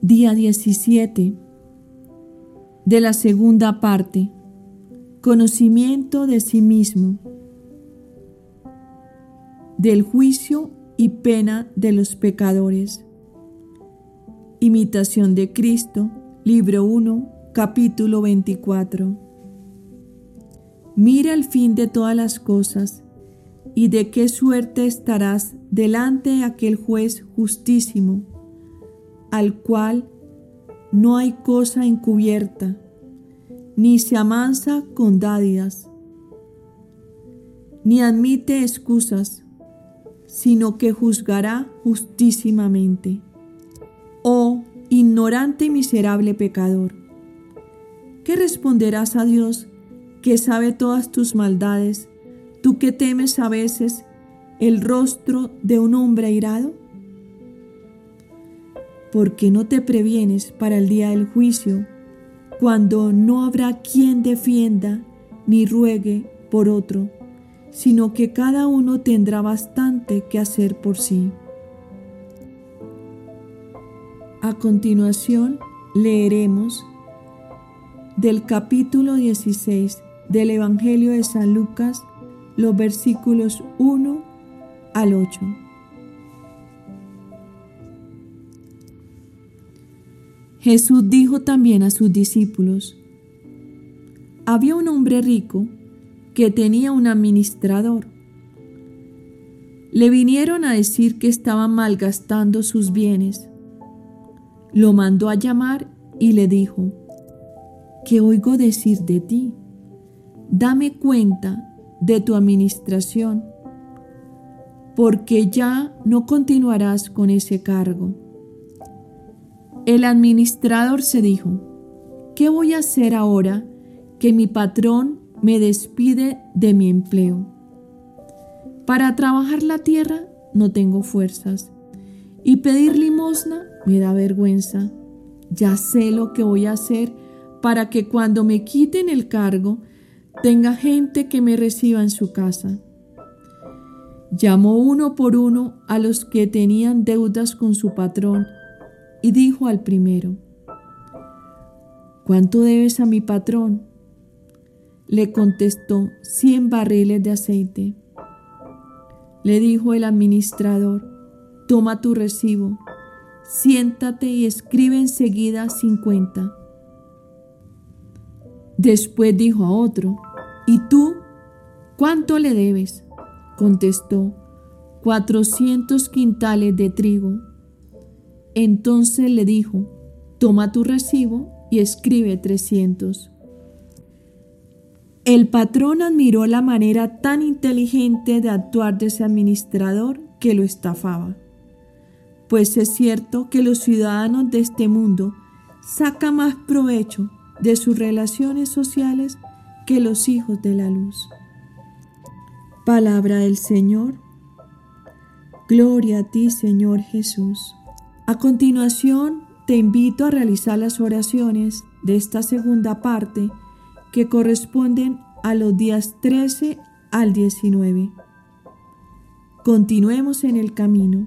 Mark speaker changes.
Speaker 1: Día 17 de la segunda parte. Conocimiento de sí mismo. Del juicio y pena de los pecadores. Imitación de Cristo, libro 1, capítulo 24. Mira el fin de todas las cosas y de qué suerte estarás delante de aquel juez justísimo, al cual no hay cosa encubierta, ni se amansa con dádivas, ni admite excusas, sino que juzgará justísimamente. Oh ignorante y miserable pecador, ¿qué responderás a Dios que sabe todas tus maldades tú que temes a veces el rostro de un hombre airado? ¿Por qué no te previenes para el día del juicio, cuando no habrá quien defienda ni ruegue por otro, sino que cada uno tendrá bastante que hacer por sí? A continuación leeremos del capítulo 16 del Evangelio de San Lucas los versículos 1 al 8. Jesús dijo también a sus discípulos, había un hombre rico que tenía un administrador. Le vinieron a decir que estaba malgastando sus bienes. Lo mandó a llamar y le dijo, ¿qué oigo decir de ti? Dame cuenta de tu administración, porque ya no continuarás con ese cargo. El administrador se dijo, ¿qué voy a hacer ahora que mi patrón me despide de mi empleo? Para trabajar la tierra no tengo fuerzas y pedir limosna me da vergüenza. Ya sé lo que voy a hacer para que cuando me quiten el cargo tenga gente que me reciba en su casa. Llamó uno por uno a los que tenían deudas con su patrón y dijo al primero, ¿cuánto debes a mi patrón? Le contestó, cien barriles de aceite. Le dijo el administrador, toma tu recibo, siéntate y escribe enseguida cincuenta. Después dijo a otro, ¿Y tú cuánto le debes? Contestó, cuatrocientos quintales de trigo. Entonces le dijo, toma tu recibo y escribe trescientos. El patrón admiró la manera tan inteligente de actuar de ese administrador que lo estafaba. Pues es cierto que los ciudadanos de este mundo sacan más provecho de sus relaciones sociales que los hijos de la luz. Palabra del Señor. Gloria a ti, Señor Jesús. A continuación, te invito a realizar las oraciones de esta segunda parte que corresponden a los días 13 al 19. Continuemos en el camino